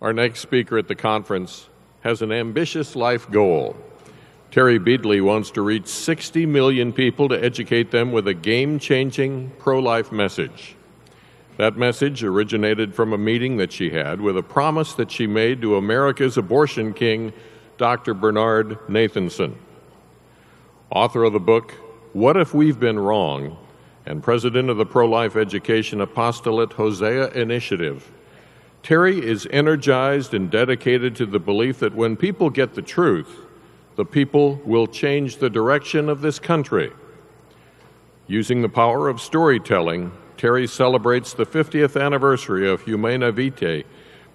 Our next speaker at the conference has an ambitious life goal. Terry Beatley wants to reach 60 million people to educate them with a game changing pro life message. That message originated from a meeting that she had with a promise that she made to America's abortion king, Dr. Bernard Nathanson. Author of the book, What If We've Been Wrong? and president of the Pro Life Education Apostolate Hosea Initiative. Terry is energized and dedicated to the belief that when people get the truth, the people will change the direction of this country. Using the power of storytelling, Terry celebrates the 50th anniversary of Humanae Vitae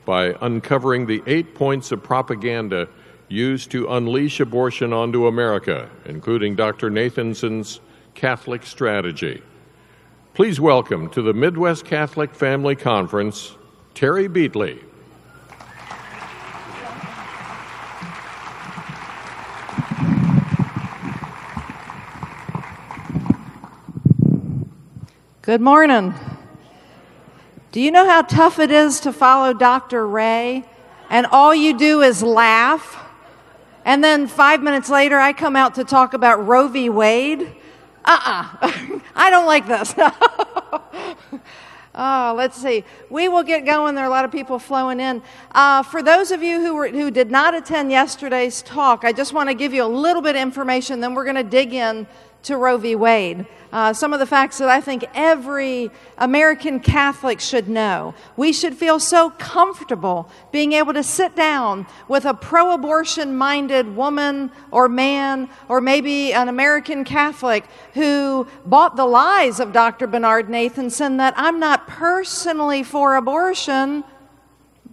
by uncovering the eight points of propaganda used to unleash abortion onto America, including Dr. Nathanson's Catholic strategy. Please welcome to the Midwest Catholic Family Conference, Terry Beatley. Good morning. Do you know how tough it is to follow Dr. Ray and all you do is laugh? And then five minutes later, I come out to talk about Roe v. Wade? Uh uh-uh. uh I don't like this. Oh, let's see. We will get going. There are a lot of people flowing in. Uh, for those of you who, were, who did not attend yesterday's talk, I just want to give you a little bit of information, then we're going to dig in to Roe v. Wade. Uh, some of the facts that I think every American Catholic should know. We should feel so comfortable being able to sit down with a pro abortion minded woman or man, or maybe an American Catholic who bought the lies of Dr. Bernard Nathanson that I'm not personally for abortion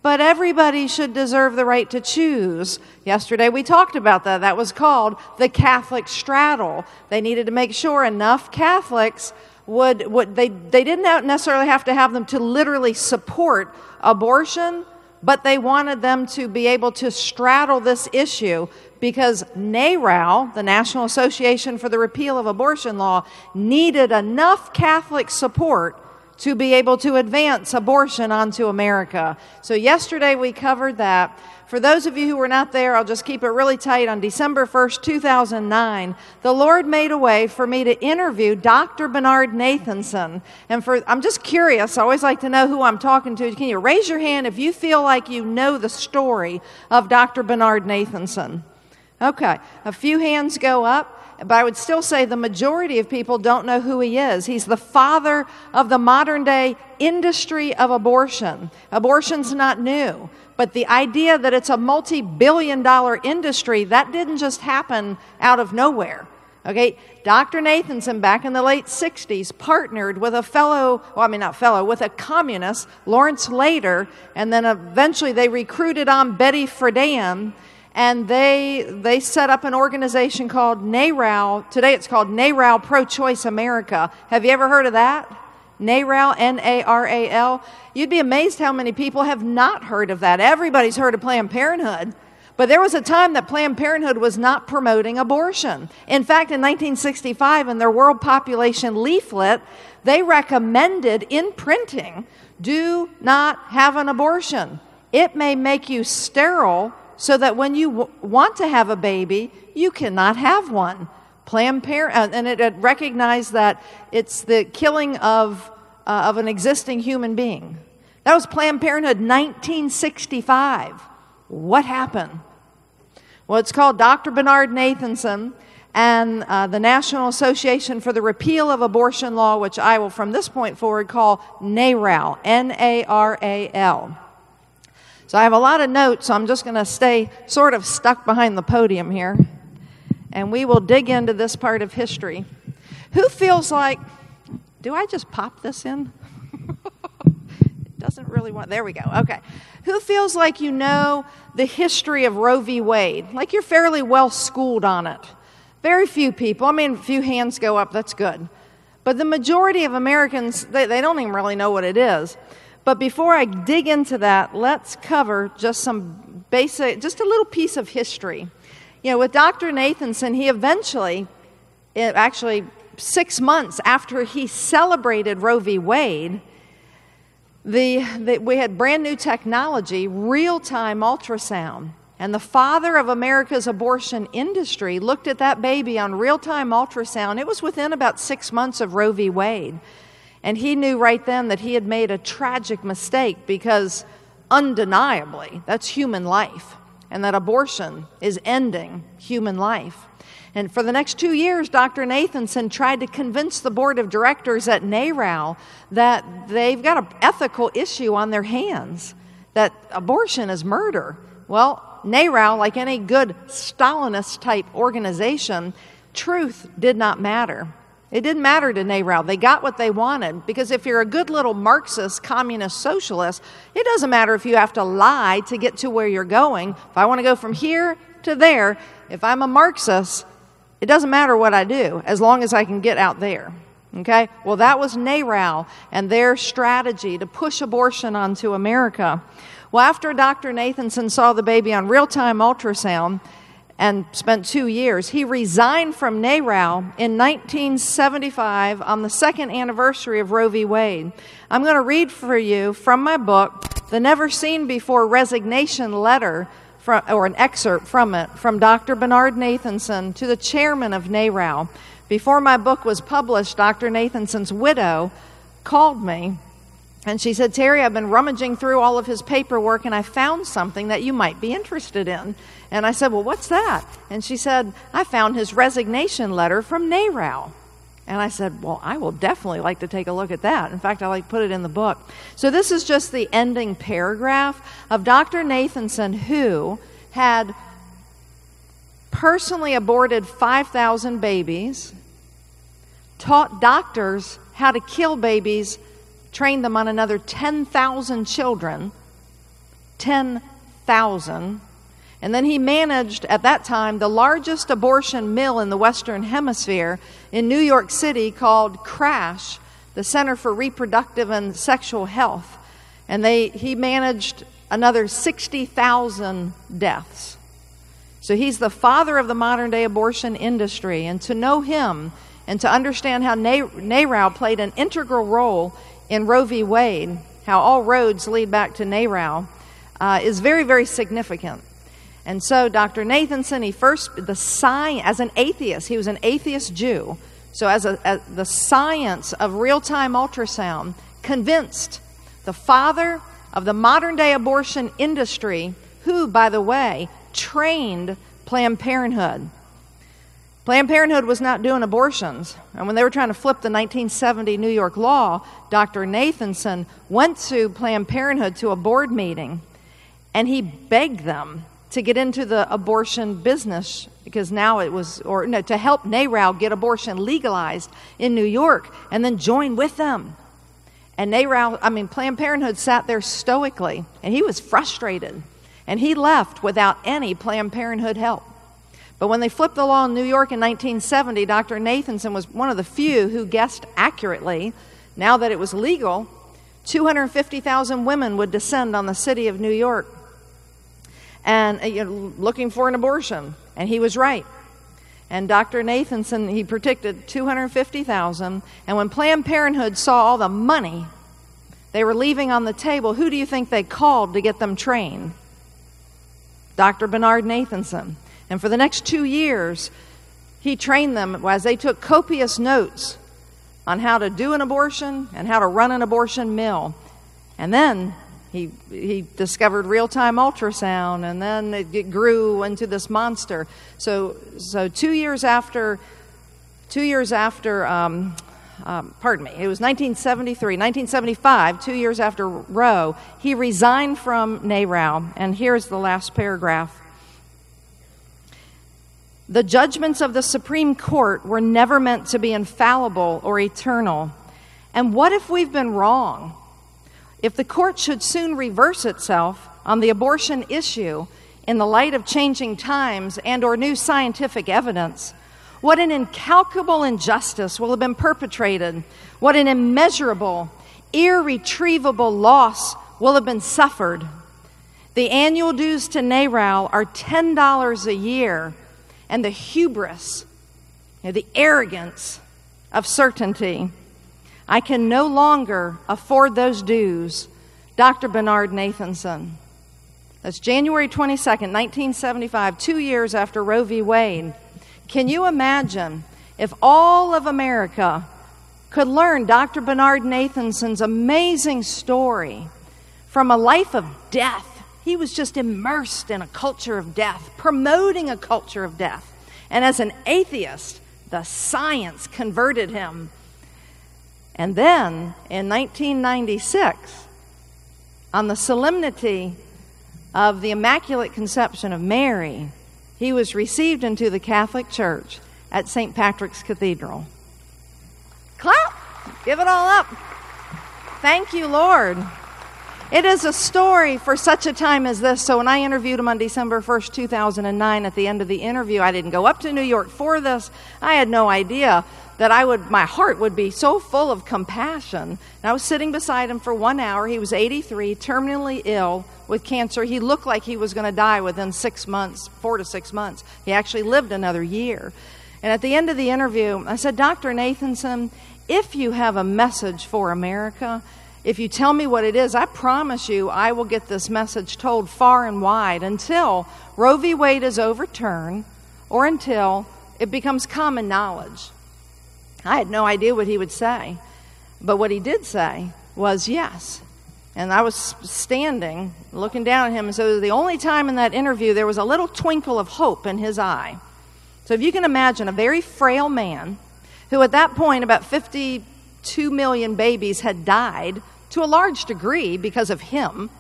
but everybody should deserve the right to choose. Yesterday we talked about that. That was called the Catholic straddle. They needed to make sure enough Catholics would, would they, they didn't necessarily have to have them to literally support abortion, but they wanted them to be able to straddle this issue because NARAL, the National Association for the Repeal of Abortion Law, needed enough Catholic support to be able to advance abortion onto America. So, yesterday we covered that. For those of you who were not there, I'll just keep it really tight. On December 1st, 2009, the Lord made a way for me to interview Dr. Bernard Nathanson. And for, I'm just curious, I always like to know who I'm talking to. Can you raise your hand if you feel like you know the story of Dr. Bernard Nathanson? Okay, a few hands go up but I would still say the majority of people don't know who he is. He's the father of the modern day industry of abortion. Abortion's not new, but the idea that it's a multi billion dollar industry, that didn't just happen out of nowhere. Okay, Dr. Nathanson back in the late 60s partnered with a fellow, well, I mean, not fellow, with a communist, Lawrence Lader, and then eventually they recruited on Betty Friedan and they they set up an organization called NARAL. Today it's called NARAL Pro Choice America. Have you ever heard of that? NARAL, N A R A L. You'd be amazed how many people have not heard of that. Everybody's heard of Planned Parenthood. But there was a time that Planned Parenthood was not promoting abortion. In fact, in 1965, in their world population leaflet, they recommended in printing do not have an abortion. It may make you sterile so that when you w- want to have a baby, you cannot have one. Planned Parenthood, and it, it recognized that it's the killing of, uh, of an existing human being. That was Planned Parenthood 1965. What happened? Well, it's called Dr. Bernard Nathanson and uh, the National Association for the Repeal of Abortion Law, which I will from this point forward call NARAL, N A R A L. So I have a lot of notes, so I'm just going to stay sort of stuck behind the podium here. And we will dig into this part of history. Who feels like, do I just pop this in? it doesn't really want, there we go. Okay. Who feels like you know the history of Roe v. Wade? Like you're fairly well schooled on it. Very few people. I mean, a few hands go up, that's good. But the majority of Americans, they, they don't even really know what it is. But before I dig into that, let's cover just some basic, just a little piece of history. You know, with Dr. Nathanson, he eventually, eh, actually six months after he celebrated Roe v. Wade, the, the, we had brand new technology, real time ultrasound. And the father of America's abortion industry looked at that baby on real time ultrasound. It was within about six months of Roe v. Wade. And he knew right then that he had made a tragic mistake because undeniably that's human life, and that abortion is ending human life. And for the next two years, Dr. Nathanson tried to convince the board of directors at NARAL that they've got an ethical issue on their hands, that abortion is murder. Well, NARAL, like any good Stalinist type organization, truth did not matter. It didn't matter to NARAL. They got what they wanted because if you're a good little Marxist, communist, socialist, it doesn't matter if you have to lie to get to where you're going. If I want to go from here to there, if I'm a Marxist, it doesn't matter what I do as long as I can get out there. Okay? Well, that was NARAL and their strategy to push abortion onto America. Well, after Dr. Nathanson saw the baby on real time ultrasound and spent two years, he resigned from NARAL in 1975 on the second anniversary of Roe v. Wade. I'm going to read for you from my book, The Never Seen Before Resignation Letter from, or an excerpt from it from Dr. Bernard Nathanson to the chairman of NARAL. Before my book was published, Dr. Nathanson's widow called me and she said, Terry, I've been rummaging through all of his paperwork and I found something that you might be interested in. And I said, Well, what's that? And she said, I found his resignation letter from NARAL. And I said, Well, I will definitely like to take a look at that. In fact, I like put it in the book. So this is just the ending paragraph of Dr. Nathanson, who had personally aborted 5,000 babies, taught doctors how to kill babies, trained them on another 10,000 children. 10,000 and then he managed, at that time, the largest abortion mill in the Western Hemisphere in New York City called CRASH, the Center for Reproductive and Sexual Health. And they, he managed another 60,000 deaths. So he's the father of the modern day abortion industry. And to know him and to understand how NARAL played an integral role in Roe v. Wade, how all roads lead back to NARAL, uh, is very, very significant. And so Dr. Nathanson, he first, the science, as an atheist, he was an atheist Jew. So as, a, as the science of real-time ultrasound convinced the father of the modern day abortion industry, who, by the way, trained Planned Parenthood. Planned Parenthood was not doing abortions. And when they were trying to flip the 1970 New York law, Dr. Nathanson went to Planned Parenthood to a board meeting and he begged them to get into the abortion business because now it was, or no, to help NARAL get abortion legalized in New York and then join with them. And NARAL, I mean, Planned Parenthood sat there stoically and he was frustrated. And he left without any Planned Parenthood help. But when they flipped the law in New York in 1970, Dr. Nathanson was one of the few who guessed accurately, now that it was legal, 250,000 women would descend on the city of New York and uh, you know, looking for an abortion. And he was right. And Dr. Nathanson, he predicted 250,000. And when Planned Parenthood saw all the money they were leaving on the table, who do you think they called to get them trained? Dr. Bernard Nathanson. And for the next two years, he trained them as they took copious notes on how to do an abortion and how to run an abortion mill. And then he, he discovered real time ultrasound, and then it, grew into this monster. So, so two years after, two years after, um, um, pardon me, it was 1973, 1975, two years after Roe, he resigned from NARAL. And here's the last paragraph. The judgments of the Supreme Court were never meant to be infallible or eternal. And what if we've been wrong? If the court should soon reverse itself on the abortion issue in the light of changing times and or new scientific evidence, what an incalculable injustice will have been perpetrated. What an immeasurable, irretrievable loss will have been suffered. The annual dues to NARAL are $10 a year, and the hubris, you know, the arrogance of certainty I can no longer afford those dues. Dr. Bernard Nathanson. That's January 22nd, 1975, two years after Roe v. Wade. Can you imagine if all of America could learn Dr. Bernard Nathanson's amazing story from a life of death? He was just immersed in a culture of death, promoting a culture of death. And as an atheist, the science converted him. And then in 1996, on the solemnity of the Immaculate Conception of Mary, he was received into the Catholic Church at St. Patrick's Cathedral. Clap! Give it all up. Thank you, Lord. It is a story for such a time as this. So, when I interviewed him on December 1st, 2009, at the end of the interview, I didn't go up to New York for this. I had no idea that I would, my heart would be so full of compassion. And I was sitting beside him for one hour. He was 83, terminally ill with cancer. He looked like he was going to die within six months, four to six months. He actually lived another year. And at the end of the interview, I said, Dr. Nathanson, if you have a message for America, if you tell me what it is, I promise you I will get this message told far and wide until Roe v. Wade is overturned or until it becomes common knowledge I had no idea what he would say. But what he did say was yes. And I was standing, looking down at him, and so the only time in that interview there was a little twinkle of hope in his eye. So if you can imagine a very frail man who at that point about 52 million babies had died to a large degree because of him,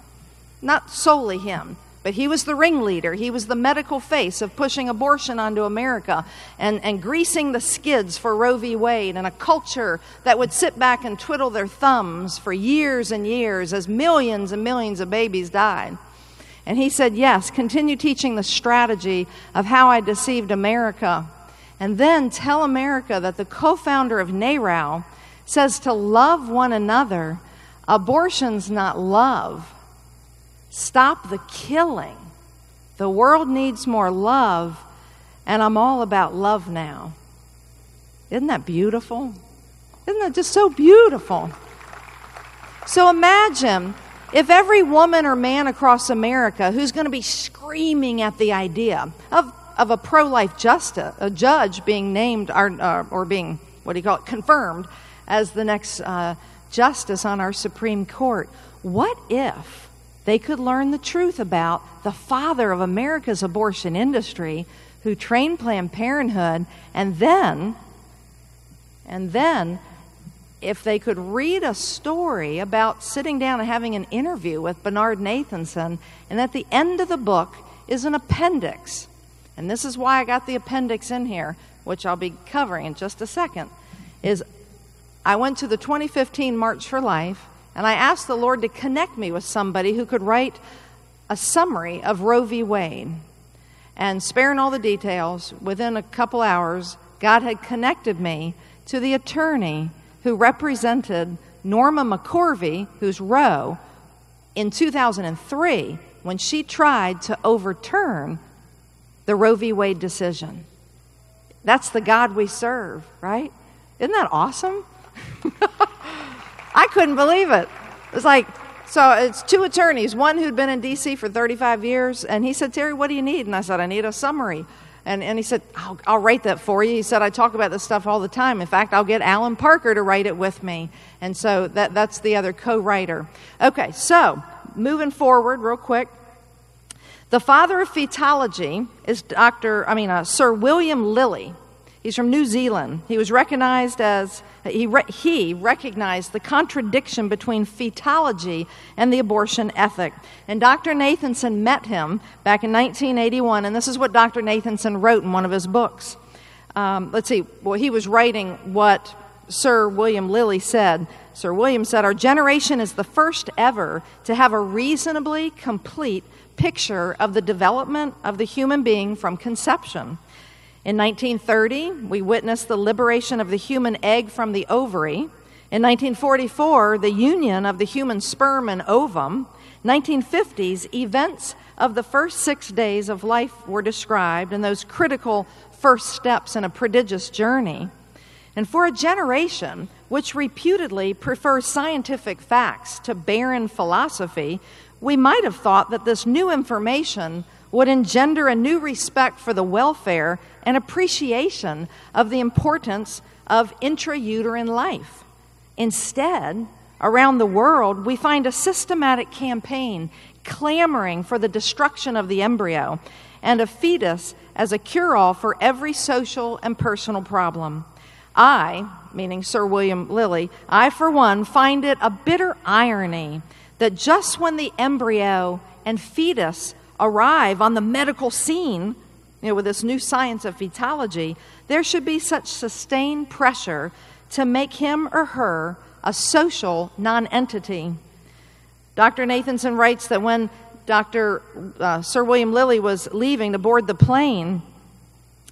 not solely him, but he was the ringleader. He was the medical face of pushing abortion onto America and, and greasing the skids for Roe v. Wade and a culture that would sit back and twiddle their thumbs for years and years as millions and millions of babies died. And he said, Yes, continue teaching the strategy of how I deceived America. And then tell America that the co founder of NARAL says to love one another. Abortion's not love Stop the killing. The world needs more love, and I'm all about love now. Isn't that beautiful? Isn't that just so beautiful? So imagine if every woman or man across America who's going to be screaming at the idea of, of a pro life justice, a judge being named or, or being, what do you call it, confirmed as the next uh, justice on our Supreme Court, what if they could learn the truth about the father of America's abortion industry who trained Planned Parenthood and then and then if they could read a story about sitting down and having an interview with Bernard Nathanson and at the end of the book is an appendix. And this is why I got the appendix in here, which I'll be covering in just a second. Is I went to the 2015 March for Life and I asked the Lord to connect me with somebody who could write a summary of Roe v. Wade. And sparing all the details, within a couple hours, God had connected me to the attorney who represented Norma McCorvey, who's Roe, in 2003 when she tried to overturn the Roe v. Wade decision. That's the God we serve, right? Isn't that awesome? I couldn't believe it. It's like, so it's two attorneys, one who'd been in D.C. for 35 years, and he said, Terry, what do you need? And I said, I need a summary. And, and he said, I'll, I'll write that for you. He said, I talk about this stuff all the time. In fact, I'll get Allan Parker to write it with me. And so that, that's the other co writer. Okay, so moving forward, real quick. The father of fetology is Dr. I mean, uh, Sir William Liley. He's from New Zealand. He was recognized as, he, re, he recognized the contradiction between fetology and the abortion ethic. And Dr. Nathanson met him back in 1981, and this is what Dr. Nathanson wrote in one of his books. Um, let's see, well, he was writing what Sir William Liley said. Sir William said, Our generation is the first ever to have a reasonably complete picture of the development of the human being from conception. In 1930, we witnessed the liberation of the human egg from the ovary. In 1944, the union of the human sperm and ovum. 1950s, events of the first six days of life were described and those critical first steps in a prodigious journey. And for a generation which reputedly prefers scientific facts to barren philosophy, we might have thought that this new information would engender a new respect for the welfare and appreciation of the importance of intrauterine life. Instead, around the world, we find a systematic campaign clamoring for the destruction of the embryo and a fetus as a cure all for every social and personal problem. I, meaning Sir William Liley, I for one find it a bitter irony that just when the embryo and fetus arrive on the medical scene, you know, with this new science of fetology, there should be such sustained pressure to make him or her a social nonentity. Dr. Nathanson writes that when Dr. Uh, Sir William Liley was leaving to board the plane,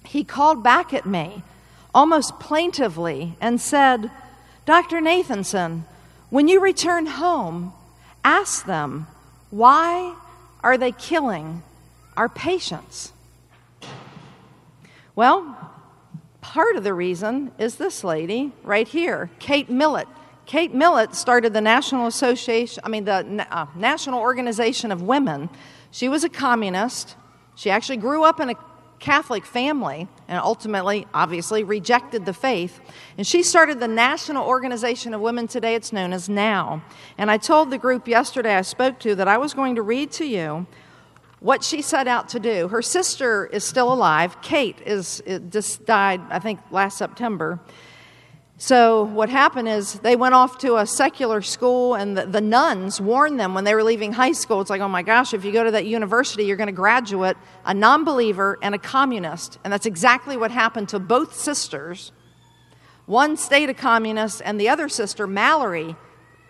he called back at me almost plaintively and said, Dr. Nathanson, when you return home, ask them, why are they killing our patients? Well, part of the reason is this lady right here, Kate Millett. Kate Millett started the National Association, I mean, the uh, National Organization of Women. She was a communist. She actually grew up in a Catholic family and ultimately, obviously, rejected the faith. And she started the National Organization of Women. Today it's known as NOW. And I told the group yesterday I spoke to that I was going to read to you what she set out to do. Her sister is still alive. Kate is just died, I think, last September. So, what happened is they went off to a secular school, and the, the, nuns warned them when they were leaving high school. It's like, oh my gosh, if you go to that university, you're going to graduate a non believer and a communist. And that's exactly what happened to both sisters. One stayed a communist, and the other sister, Mallory,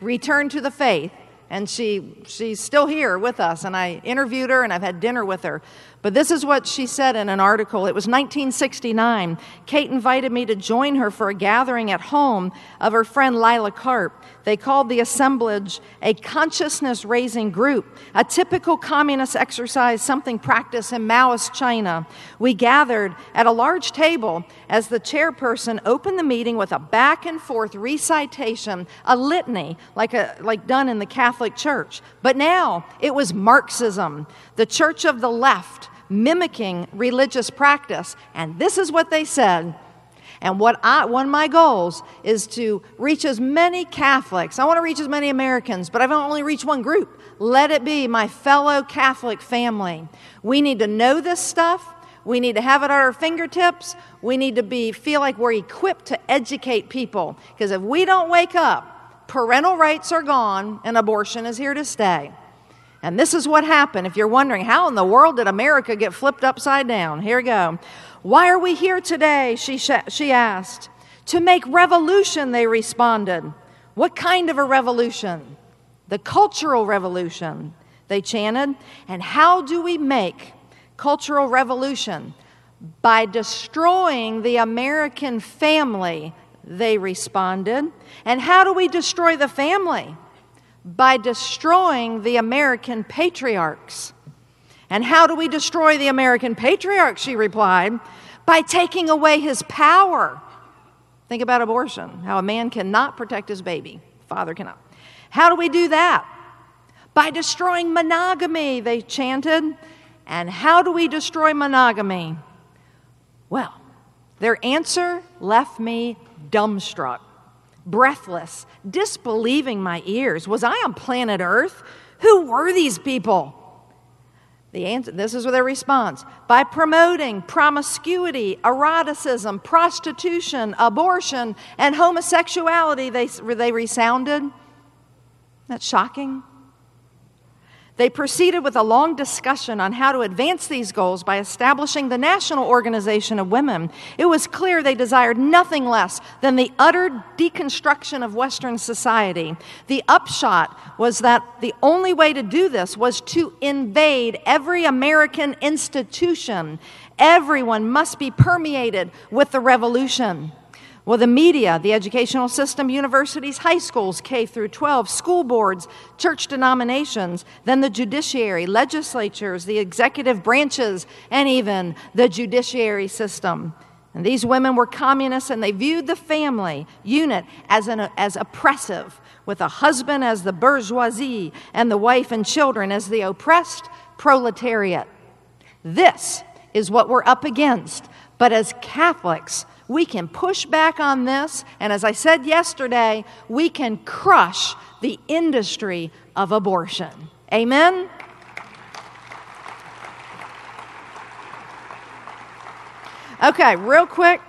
returned to the faith and she she's still here with us and i interviewed her and i've had dinner with her but this is what she said in an article it was 1969 kate invited me to join her for a gathering at home of her friend lila karp they called the assemblage a consciousness raising group, a typical communist exercise, something practiced in Maoist China. We gathered at a large table as the chairperson opened the meeting with a back and forth recitation, a litany, like, a, like done in the Catholic Church. But now it was Marxism, the church of the left, mimicking religious practice. And this is what they said. And what I, one of my goals is to reach as many Catholics. I want to reach as many Americans, but I've only reached one group. Let it be my fellow Catholic family. We need to know this stuff. We need to have it at our fingertips. We need to be feel like we're equipped to educate people. Because if we don't wake up, parental rights are gone and abortion is here to stay. And this is what happened. If you're wondering, how in the world did America get flipped upside down? Here we go. Why are we here today? She, she asked. To make revolution, they responded. What kind of a revolution? The cultural revolution, they chanted. And how do we make cultural revolution? By destroying the American family, they responded. And how do we destroy the family? By destroying the American patriarchs. And how do we destroy the American patriarch? She replied, by taking away his power. Think about abortion, how a man cannot protect his baby, father cannot. How do we do that? By destroying monogamy, they chanted. And how do we destroy monogamy? Well, their answer left me dumbstruck, breathless, disbelieving my ears. Was I on planet Earth? Who were these people? The answer, this is their response. By promoting promiscuity, eroticism, prostitution, abortion, and homosexuality, they, they resounded. That's shocking. They proceeded with a long discussion on how to advance these goals by establishing the National Organization of Women. It was clear they desired nothing less than the utter deconstruction of Western society. The upshot was that the only way to do this was to invade every American institution. Everyone must be permeated with the revolution. Well, the media, the educational system, universities, high schools, K through 12, school boards, church denominations, then the judiciary, legislatures, the executive branches, and even the judiciary system. And these women were communists and they viewed the family unit as, an, as oppressive, with a husband as the bourgeoisie and the wife and children as the oppressed proletariat. This is what we're up against. But as Catholics, we can push back on this, and as I said yesterday, we can crush the industry of abortion. Amen? Okay, real quick.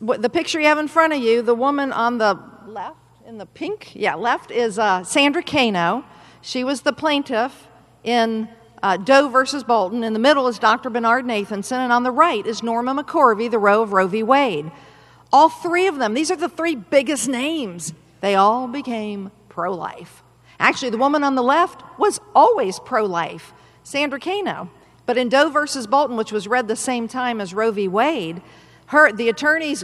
The picture you have in front of you, the woman on the left, in the pink, yeah, left is uh, Sandra Cano. She was the plaintiff in uh, Doe versus Bolton. In the middle is Dr. Bernard Nathanson, and on the right is Norma McCorvey, the Roe of Roe v. Wade. All three of them, these are the three biggest names, they all became pro life. Actually, the woman on the left was always pro life, Sandra Cano. But in Doe versus Bolton, which was read the same time as Roe v. Wade, her, the attorneys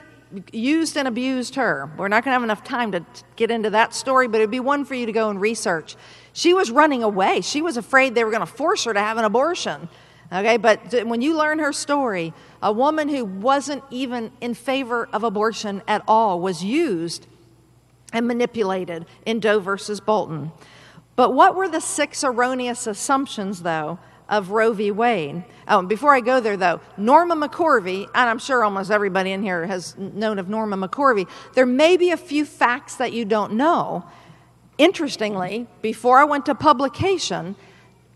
used and abused her. We're not going to have enough time to get into that story, but it'd be one for you to go and research. She was running away. She was afraid they were going to force her to have an abortion. Okay, but when you learn her story, a woman who wasn't even in favor of abortion at all was used and manipulated in Doe versus Bolton. But what were the six erroneous assumptions, though, of Roe v. Wade. Oh, before I go there, though, Norma McCorvey, and I'm sure almost everybody in here has known of Norma McCorvey, there may be a few facts that you don't know. Interestingly, before I went to publication,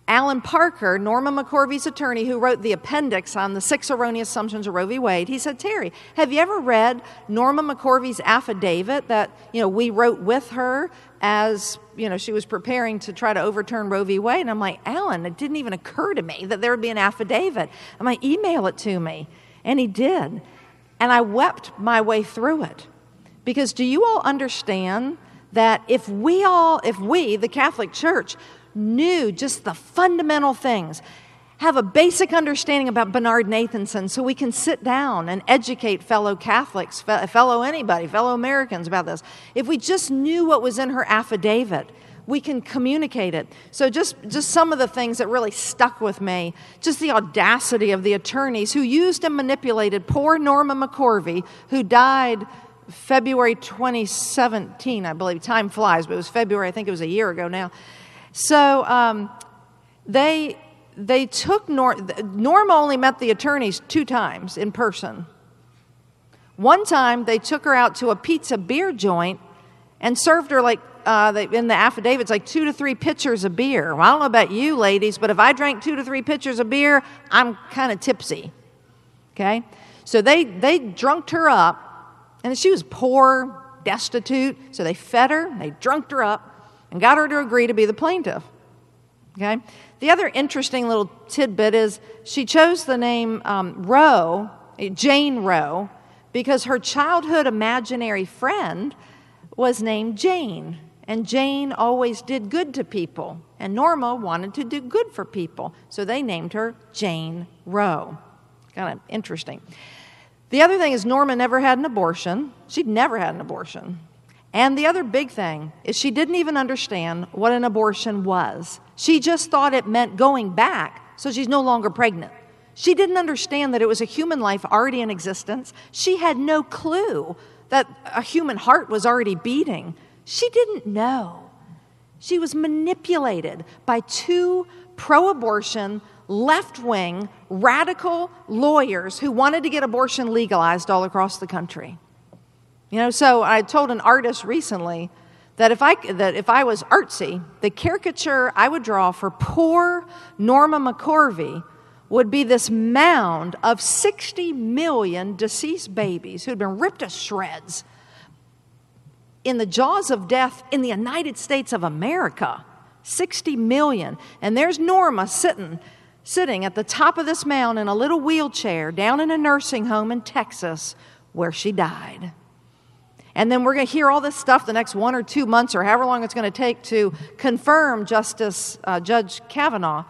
Allan Parker, Norma McCorvey's attorney who wrote the appendix on the six erroneous assumptions of Roe v. Wade, he said, Terry, have you ever read Norma McCorvey's affidavit that, you know, we wrote with her as, you know, she was preparing to try to overturn Roe v. Wade? And I'm like, Allan, it didn't even occur to me that there would be an affidavit. I'm like, email it to me. And he did. And I wept my way through it. Because do you all understand that if we all, if we, the Catholic Church, knew just the fundamental things, have a basic understanding about Bernard Nathanson so we can sit down and educate fellow Catholics, fellow anybody, fellow Americans about this. If we just knew what was in her affidavit, we can communicate it. So just just some of the things that really stuck with me, just the audacity of the attorneys who used and manipulated poor Norma McCorvey who died February 2017, I believe. Time flies, but it was February, I think it was a year ago now. So um, they, they took Nor- Norma only met the attorneys two times in person. One time they took her out to a pizza beer joint and served her like uh, they, in the affidavits like two to three pitchers of beer. Well, I don't know about you ladies, but if I drank two to three pitchers of beer, I'm kind of tipsy. Okay, so they they drunked her up, and she was poor, destitute. So they fed her, they drunked her up, and got her to agree to be the plaintiff. Okay? The other interesting little tidbit is she chose the name um, Roe, Jane Roe, because her childhood imaginary friend was named Jane. And Jane always did good to people. And Norma wanted to do good for people. So they named her Jane Roe. Kind of interesting. The other thing is, Norma never had an abortion. She'd never had an abortion. And the other big thing is she didn't even understand what an abortion was. She just thought it meant going back, so she's no longer pregnant. She didn't understand that it was a human life already in existence. She had no clue that a human heart was already beating. She didn't know. She was manipulated by two pro abortion, left wing, radical lawyers who wanted to get abortion legalized all across the country. You know, so I told an artist recently that if I, that if I was artsy, the caricature I would draw for poor Norma McCorvey would be this mound of 60 million deceased babies who'd been ripped to shreds in the jaws of death in the United States of America. 60 million. And there's Norma sitting sitting at the top of this mound in a little wheelchair down in a nursing home in Texas where she died. And then we're going to hear all this stuff the next one or two months or however long it's going to take to confirm Justice uh, Judge Kavanaugh.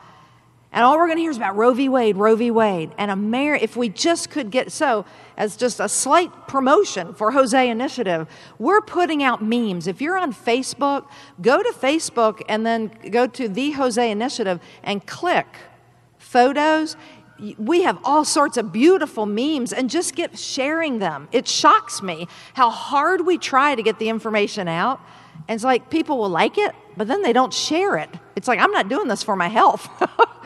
And all we're going to hear is about Roe v. Wade, Roe v. Wade. And Amer- if we just could get so, as just a slight promotion for Hosea Initiative, we're putting out memes. If you're on Facebook, go to Facebook and then go to the Hosea Initiative and click photos we have all sorts of beautiful memes and just get sharing them. It shocks me how hard we try to get the information out. And it's like people will like it, but then they don't share it. It's like, I'm not doing this for my health.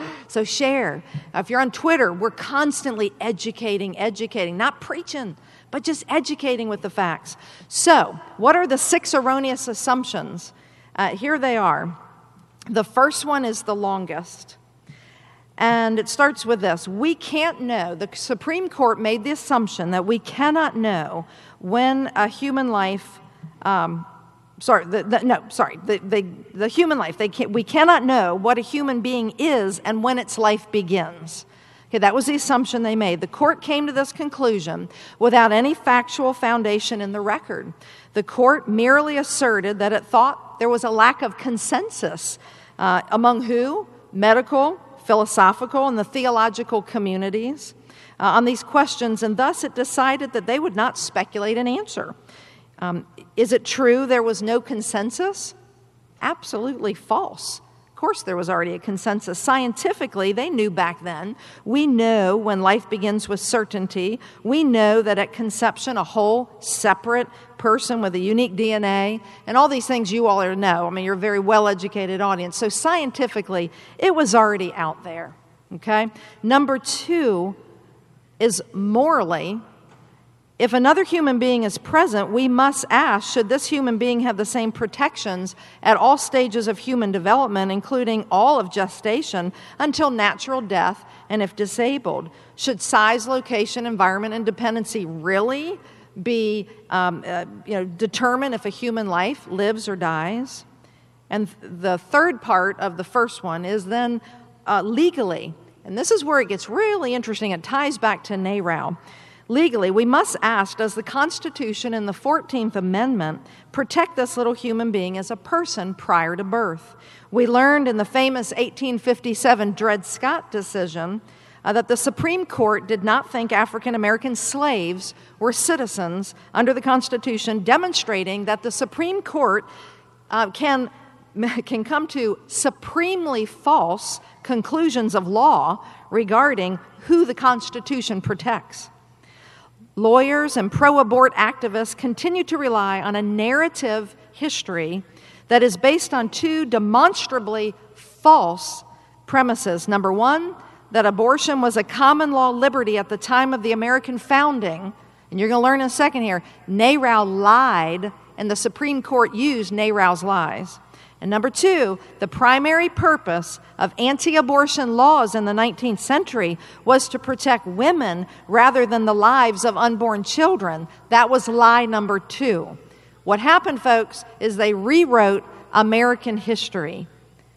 so share. If you're on Twitter, we're constantly educating, educating, not preaching, but just educating with the facts. So, what are the six erroneous assumptions? Uh, here they are. The first one is the longest. And it starts with this We can't know, the Supreme Court made the assumption that we cannot know when a human life, um, sorry, the, the, no, sorry, the, the, the human life, they can, we cannot know what a human being is and when its life begins. Okay, that was the assumption they made. The court came to this conclusion without any factual foundation in the record. The court merely asserted that it thought there was a lack of consensus uh, among who? Medical, philosophical and the theological communities uh, on these questions, and thus it decided that they would not speculate an answer. Um, is it true there was no consensus? Absolutely false course, there was already a consensus. Scientifically, they knew back then. We know when life begins with certainty. We know that at conception, a whole separate person with a unique DNA, and all these things you all are know. I mean, you're a very well educated audience. So, scientifically, it was already out there. Okay? Number two is morally, if another human being is present, we must ask should this human being have the same protections at all stages of human development, including all of gestation, until natural death, and if disabled? Should size, location, environment, and dependency really be um, uh, you know, determine if a human life lives or dies? And the third part of the first one is then uh, legally, and this is where it gets really interesting. It ties back to NARAL. Legally, we must ask Does the Constitution and the 14th Amendment protect this little human being as a person prior to birth? We learned in the famous 1857 Dred Scott decision uh, that the Supreme Court did not think African American slaves were citizens under the Constitution, demonstrating that the Supreme Court uh, can, can come to supremely false conclusions of law regarding who the Constitution protects. Lawyers and pro abort activists continue to rely on a narrative history that is based on two demonstrably false premises. Number one, that abortion was a common law liberty at the time of the American founding. And you're going to learn in a second here. NARAL lied, and the Supreme Court used NARAL's lies. And number two, the primary purpose of anti abortion laws in the 19th century was to protect women rather than the lives of unborn children. That was lie number two. What happened, folks, is they rewrote American history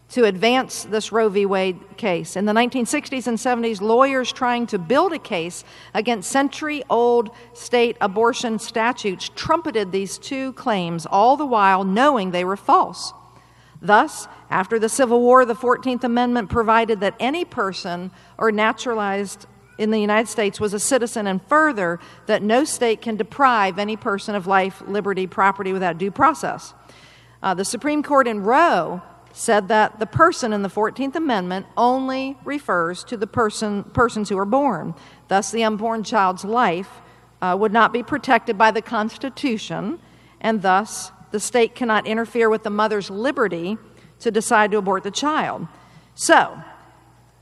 to advance this Roe v. Wade case. In the 1960s and 70s, lawyers trying to build a case against century old state abortion statutes trumpeted these two claims, all the while knowing they were false. Thus, after the Civil War, the 14th Amendment provided that any person or naturalized in the United States was a citizen, and further, that no state can deprive any person of life, liberty, property without due process. Uh, the Supreme Court in Roe said that the person in the 14th Amendment only refers to the person, persons who are born. Thus, the unborn child's life uh, would not be protected by the Constitution, and thus the state cannot interfere with the mother's liberty to decide to abort the child. So,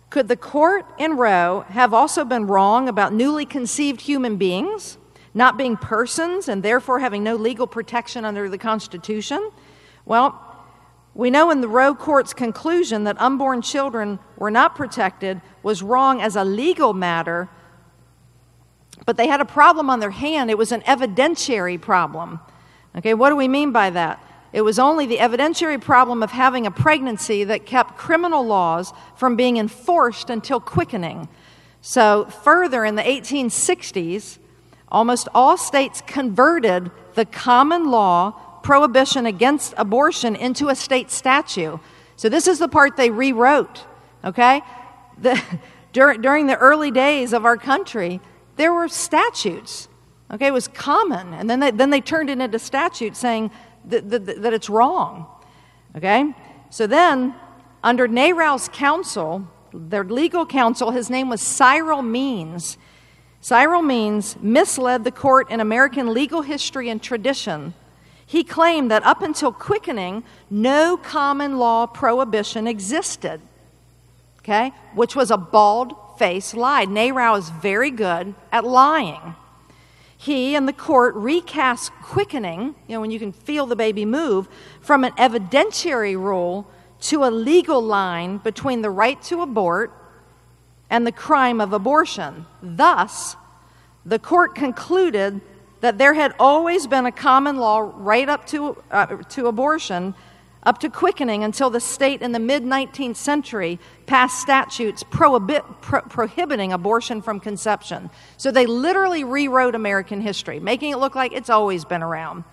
could the court in Roe have also been wrong about newly conceived human beings not being persons and therefore having no legal protection under the Constitution? Well, we know in the Roe court's conclusion that unborn children were not protected was wrong as a legal matter, but they had a problem on their hand. It was an evidentiary problem. Okay, what do we mean by that? It was only the evidentiary problem of having a pregnancy that kept criminal laws from being enforced until quickening. So, further in the 1860s, almost all states converted the common law prohibition against abortion into a state statute. So, this is the part they rewrote, okay? The, during, during the early days of our country, there were statutes Okay, it was common. And then they, then they turned it into statute saying that, that, that it's wrong. Okay? So then, under NARAL's counsel, their legal counsel, his name was Cyril Means. Cyril Means misled the court in American legal history and tradition. He claimed that up until quickening, no common law prohibition existed, okay, which was a bald faced lie. NARAL is very good at lying. He and the court recast quickening, you know, when you can feel the baby move, from an evidentiary rule to a legal line between the right to abort and the crime of abortion. Thus, the court concluded that there had always been a common law right up to, uh, to abortion, up to quickening, until the state in the mid 19th century passed statutes prohibi- pro- prohibiting abortion from conception. So they literally rewrote American history, making it look like it's always been around.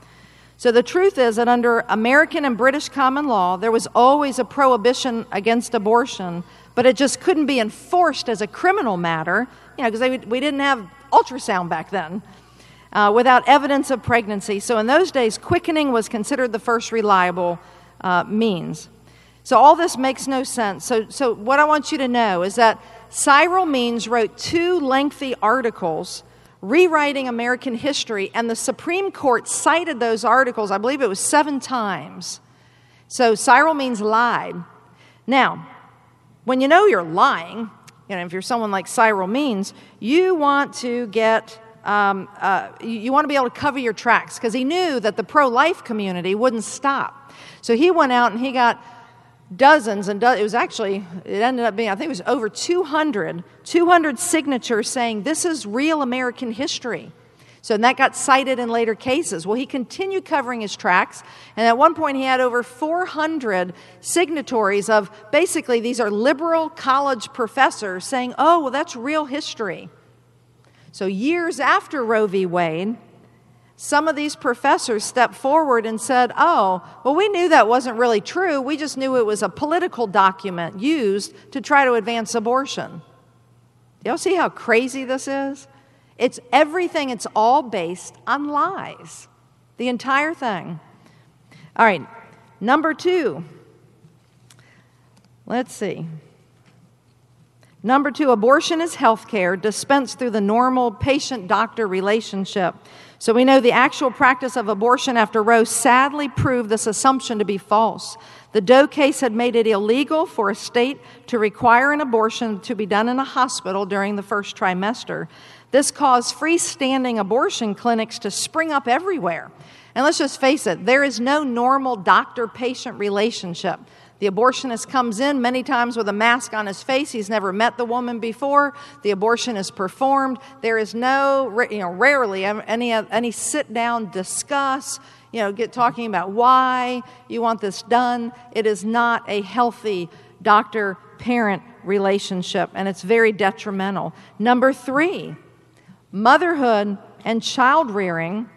So the truth is that under American and British common law, there was always a prohibition against abortion, but it just couldn't be enforced as a criminal matter, you know, because we didn't have ultrasound back then, uh, without evidence of pregnancy. So in those days, quickening was considered the first reliable uh, means. So all this makes no sense. So, so what I want you to know is that Cyril Means wrote two lengthy articles rewriting American history, and the Supreme Court cited those articles, I believe it was seven times. So Cyril Means lied. Now, when you know you're lying, you know, if you're someone like Cyril Means, you want to get, um, uh, you, you want to be able to cover your tracks because he knew that the pro life community wouldn't stop. So he went out and he got dozens and do- it was actually it ended up being i think it was over 200 200 signatures saying this is real american history. So and that got cited in later cases. Well he continued covering his tracks and at one point he had over 400 signatories of basically these are liberal college professors saying oh well that's real history. So years after roe v. Wade some of these professors stepped forward and said, Oh, well, we knew that wasn't really true. We just knew it was a political document used to try to advance abortion. Y'all see how crazy this is? It's everything, it's all based on lies. The entire thing. All right, number two. Let's see. Number two, abortion is health care dispensed through the normal patient doctor relationship. So we know the actual practice of abortion after Roe sadly proved this assumption to be false. The Doe case had made it illegal for a state to require an abortion to be done in a hospital during the first trimester. This caused freestanding abortion clinics to spring up everywhere. And let's just face it, there is no normal doctor patient relationship. The abortionist comes in many times with a mask on his face. He's never met the woman before. The abortion is performed. There is no, you know, rarely any, any sit down discuss, you know, get talking about why you want this done. It is not a healthy doctor parent relationship, and it's very detrimental. Number three, motherhood and child rearing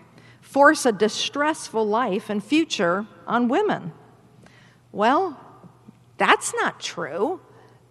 force a distressful life and future on women. Well, that's not true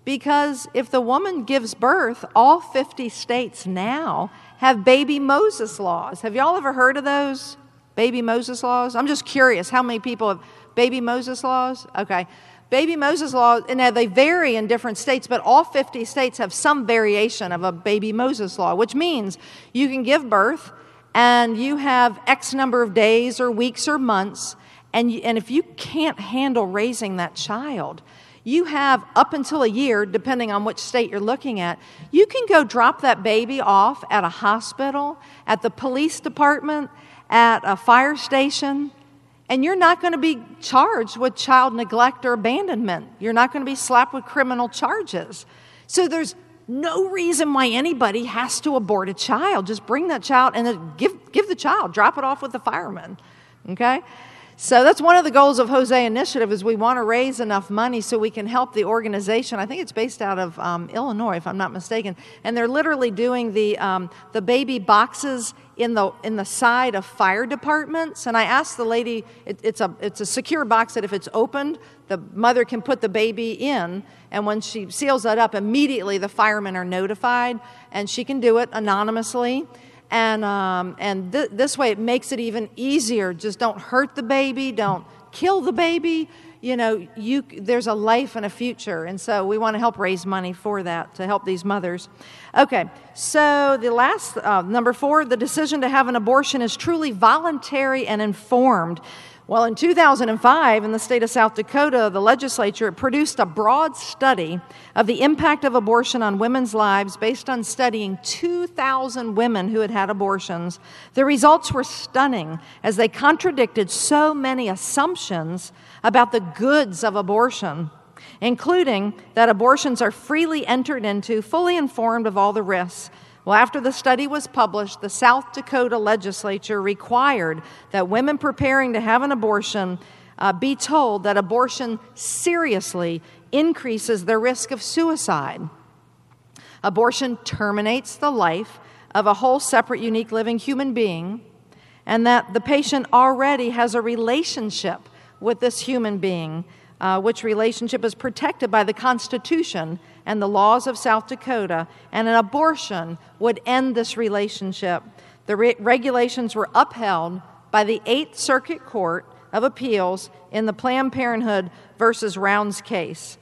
because if the woman gives birth, all 50 states now have baby Moses laws. Have y'all ever heard of those baby Moses laws? I'm just curious how many people have baby Moses laws? Okay. Baby Moses laws, and they vary in different states, but all 50 states have some variation of a baby Moses law, which means you can give birth and you have X number of days or weeks or months, and, and if you can't handle raising that child, you have up until a year, depending on which state you're looking at, you can go drop that baby off at a hospital, at the police department, at a fire station, and you're not going to be charged with child neglect or abandonment. You're not going to be slapped with criminal charges. So there's no reason why anybody has to abort a child. Just bring that child and give, give the child, drop it off with the fireman. Okay? So that's one of the goals of Hosea Initiative is we want to raise enough money so we can help the organization. I think it's based out of um, Illinois, if I'm not mistaken, and they're literally doing the um, the baby boxes in the in the side of fire departments. And I asked the lady, it, it's a it's a secure box that if it's opened, the mother can put the baby in, and when she seals that up, immediately the firemen are notified, and she can do it anonymously. And, um, and th- this way it makes it even easier. Just don't hurt the baby, don't kill the baby. you know, you, there's a life and a future. And so we want to help raise money for that to help these mothers. Okay, so the last, uh, number four, the decision to have an abortion is truly voluntary and informed. Well, in 2005, in the state of South Dakota, the legislature produced a broad study of the impact of abortion on women's lives based on studying 2,000 women who had had abortions. The results were stunning as they contradicted so many assumptions about the goods of abortion, including that abortions are freely entered into, fully informed of all the risks well, after the study was published, the South Dakota legislature required that women preparing to have an abortion uh, be told that abortion seriously increases their risk of suicide. Abortion terminates the life of a whole separate, unique living human being, and that the patient already has a relationship with this human being, uh, which relationship is protected by the Constitution and the laws of South Dakota, and an abortion would end this relationship. The re- regulations were upheld by the Eighth Circuit Court of Appeals in the Planned Parenthood versus Rounds case.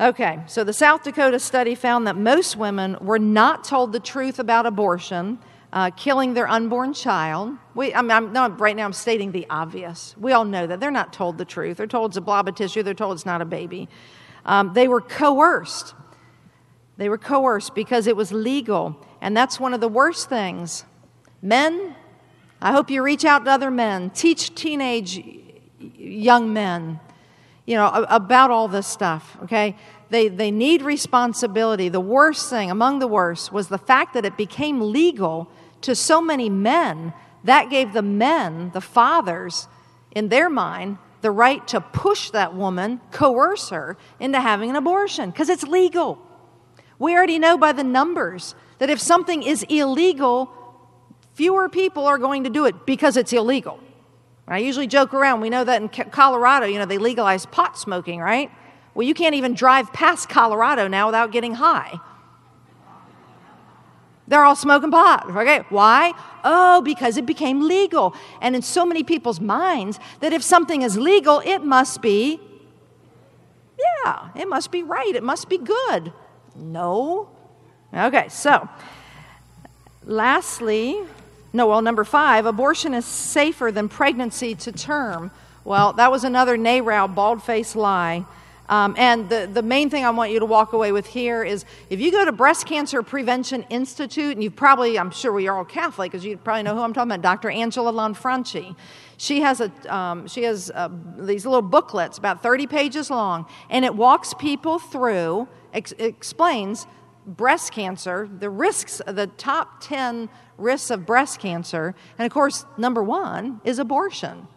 Okay, so the South Dakota study found that most women were not told the truth about abortion, uh, killing their unborn child. We, I mean, I'm, right now I'm stating the obvious. We all know that. They're not told the truth. They're told it's a blob of tissue, they're told it's not a baby. Um, they were coerced. They were coerced because it was legal. And that's one of the worst things. Men, I hope you reach out to other men. Teach teenage young men, you know, about all this stuff, okay? They, they need responsibility. The worst thing, among the worst, was the fact that it became legal to so many men. That gave the men, the fathers, in their mind, the right to push that woman, coerce her into having an abortion because it's legal. We already know by the numbers that if something is illegal, fewer people are going to do it because it's illegal. I usually joke around. We know that in Colorado, you know, they legalized pot smoking, right? Well, you can't even drive past Colorado now without getting high. They're all smoking pot. Okay, why? Oh, because it became legal. And in so many people's minds, that if something is legal, it must be, yeah, it must be right. It must be good. No. Okay, so lastly, no, well, number five, abortion is safer than pregnancy to term. Well, that was another NARAL bald faced lie. Um, and the, the main thing I want you to walk away with here is if you go to Breast Cancer Prevention Institute, and you probably, I'm sure we are all Catholic, because you probably know who I'm talking about, Dr. Angela Lanfranchi. She has, a, um, she has uh, these little booklets, about 30 pages long, and it walks people through, ex- explains breast cancer, the risks, the top 10 risks of breast cancer. And of course, number one is abortion.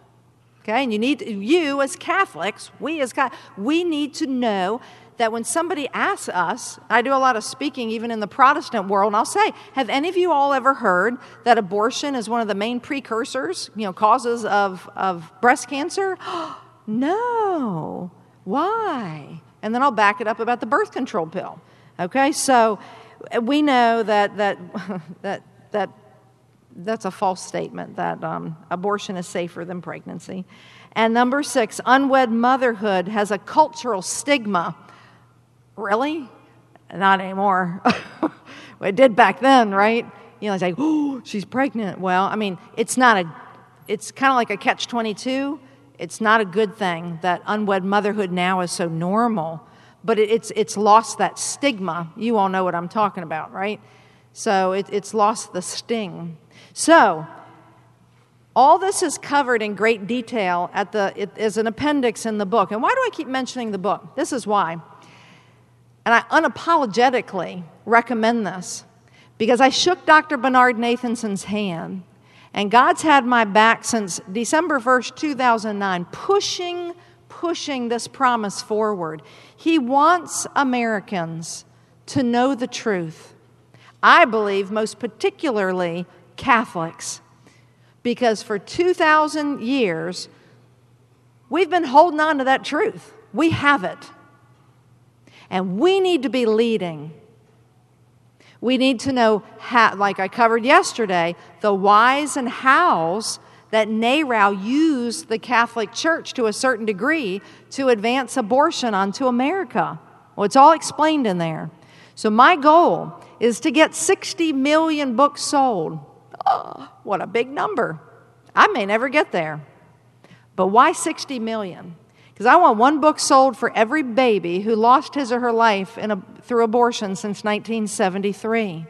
Okay, and you need you as Catholics, we as God, we need to know that when somebody asks us, I do a lot of speaking even in the Protestant world, and I'll say, have any of you all ever heard that abortion is one of the main precursors, you know, causes of, of breast cancer? no. Why? And then I'll back it up about the birth control pill. Okay, so we know that that that that that's a false statement that um, abortion is safer than pregnancy. And number six, unwed motherhood has a cultural stigma. Really? Not anymore. it did back then, right? You know, it's like, oh, she's pregnant. Well, I mean, it's not a, it's kind of like a catch 22. It's not a good thing that unwed motherhood now is so normal, but it, it's, it's lost that stigma. You all know what I'm talking about, right? So it, it's lost the sting. So, all this is covered in great detail at the, it, as an appendix in the book. And why do I keep mentioning the book? This is why. And I unapologetically recommend this because I shook Dr. Bernard Nathanson's hand, and God's had my back since December 1st, 2009, pushing, pushing this promise forward. He wants Americans to know the truth. I believe, most particularly, Catholics because for 2,000 years, we've been holding on to that truth. We have it. And we need to be leading. We need to know how, like I covered yesterday, the whys and hows that NARAL used the Catholic Church to a certain degree to advance abortion onto America. Well, it's all explained in there. So, my goal is to get 60 million books sold. Oh, what a big number. I may never get there. But why 60 million? Because I want one book sold for every baby who lost his or her life a, through abortion since 1973.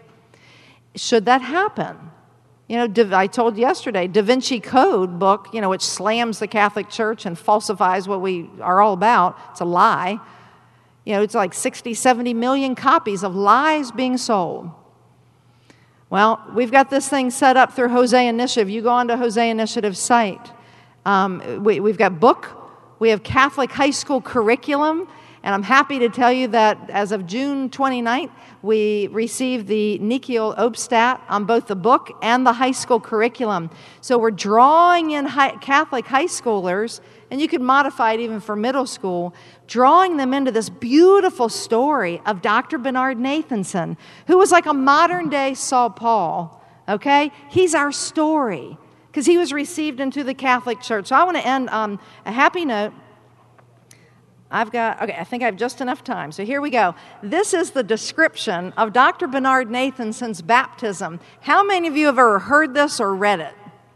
Should that happen? You know, I told yesterday, Da Vinci Code book, you know, which slams the Catholic Church and falsifies what we are all about. It's a lie. You know, it's like 60, 70 million copies of lies being sold. Well, we've got this thing set up through Hosea Initiative. You go on to Hosea Initiative site. Um, we, we've got book, we have Catholic high school curriculum, and I'm happy to tell you that as of June 29th, we received the Nihil Obstat on both the book and the high school curriculum. So we're drawing in high, Catholic high schoolers, and you could modify it even for middle school, drawing them into this beautiful story of Dr. Bernard Nathanson, who was like a modern day Saul Paul. Okay? He's our story because he was received into the Catholic Church. So I want to end on a happy note. I've got, okay, I think I have just enough time. So here we go. This is the description of Dr. Bernard Nathanson's baptism. How many of you have ever heard this or read it?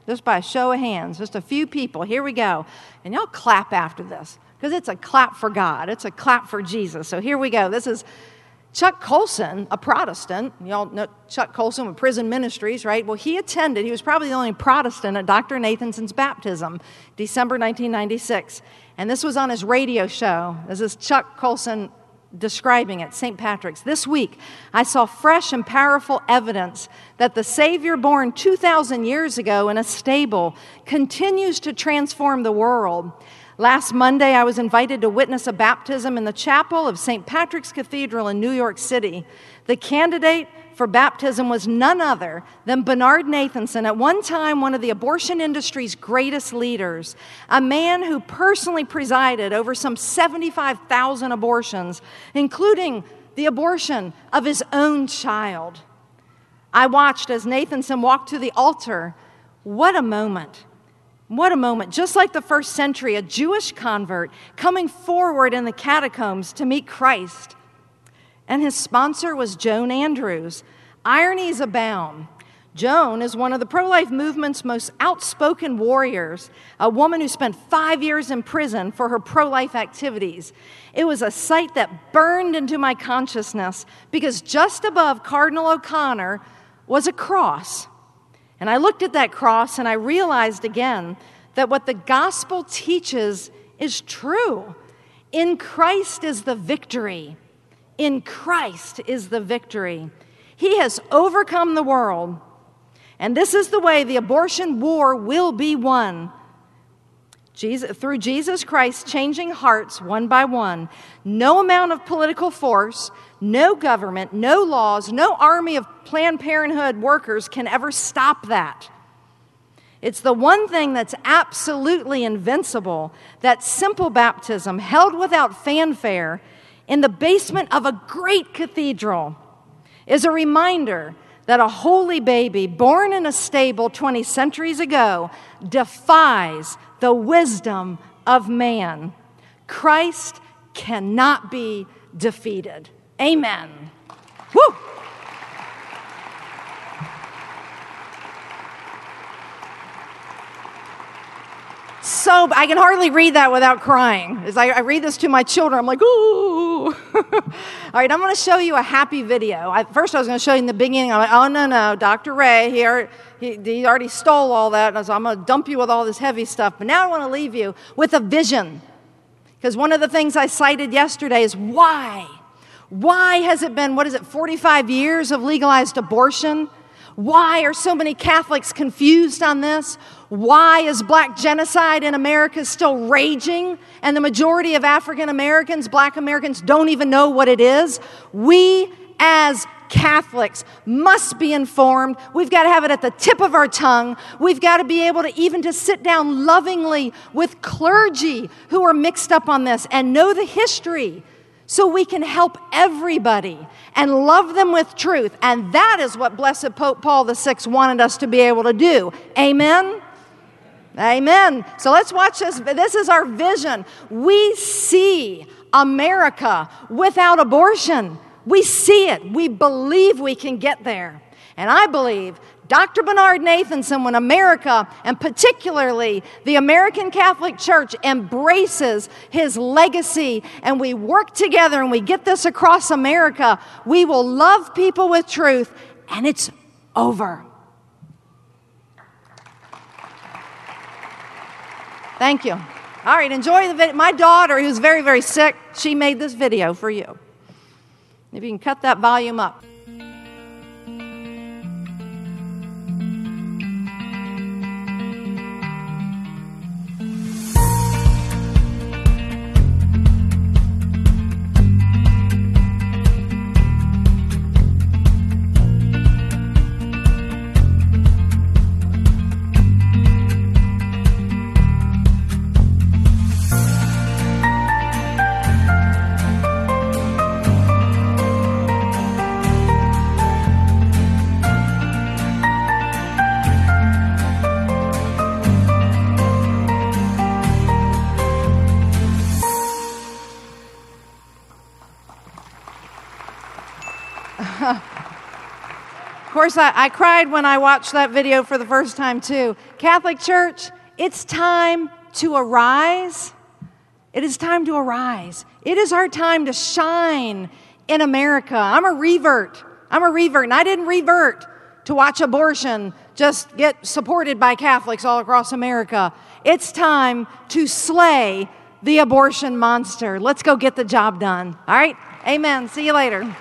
Just by a show of hands, just a few people. Here we go. And y'all clap after this because it's a clap for God, it's a clap for Jesus. So here we go. This is Chuck Colson, a Protestant. Y'all know Chuck Colson with Prison Ministries, right? Well, he attended, he was probably the only Protestant at Dr. Nathanson's baptism, December 1996. And this was on his radio show. This is Chuck Colson describing it, St. Patrick's. This week, I saw fresh and powerful evidence that the Savior born 2,000 years ago in a stable continues to transform the world. Last Monday, I was invited to witness a baptism in the chapel of St. Patrick's Cathedral in New York City. The candidate for baptism was none other than Bernard Nathanson, at one time one of the abortion industry's greatest leaders, a man who personally presided over some 75,000 abortions, including the abortion of his own child. I watched as Nathanson walked to the altar. What a moment! What a moment. Just like the first century, a Jewish convert coming forward in the catacombs to meet Christ and his sponsor was Joan Andrews. Ironies abound. Joan is one of the pro life movement's most outspoken warriors, a woman who spent five years in prison for her pro life activities. It was a sight that burned into my consciousness because just above Cardinal O'Connor was a cross. And I looked at that cross and I realized again that what the gospel teaches is true. In Christ is the victory. In Christ is the victory. He has overcome the world. And this is the way the abortion war will be won. Jesus, through Jesus Christ changing hearts one by one. No amount of political force, no government, no laws, no army of Planned Parenthood workers can ever stop that. It's the one thing that's absolutely invincible that simple baptism, held without fanfare, in the basement of a great cathedral is a reminder that a holy baby born in a stable 20 centuries ago defies the wisdom of man. Christ cannot be defeated. Amen. Woo! So I can hardly read that without crying. As I, I read this to my children, I'm like, ooh. All right, I'm going to show you a happy video. I, first, I was going to show you in the beginning. I'm like, oh no, no, Dr. Ray, he, he already stole all that, so I'm going to dump you with all this heavy stuff. But now I want to leave you with a vision, because one of the things I cited yesterday is why. Why has it been, what is it, 45 years of legalized abortion? Why are so many Catholics confused on this? Why is black genocide in America still raging? And the majority of African Americans, black Americans, don't even know what it is. We as Catholics must be informed. We've got to have it at the tip of our tongue. We've got to be able to even to sit down lovingly with clergy who are mixed up on this and know the history so we can help everybody and love them with truth. And that is what Blessed Pope Paul VI wanted us to be able to do. Amen? Amen. So let's watch this. This is our vision. We see America without abortion. We see it. We believe we can get there. And I believe Dr. Bernard Nathanson, when America, and particularly the American Catholic Church, embraces his legacy and we work together and we get this across America, we will love people with truth and it's over. Thank you. All right, enjoy the video. My daughter, who's very, very sick, she made this video for you. If you can cut that volume up. I cried when I watched that video for the first time, too. Catholic Church, it's time to arise. It is time to arise. It is our time to shine in America. I'm a revert. I'm a revert, and I didn't revert to watch abortion just get supported by Catholics all across America. It's time to slay the abortion monster. Let's go get the job done. All right? Amen. See you later.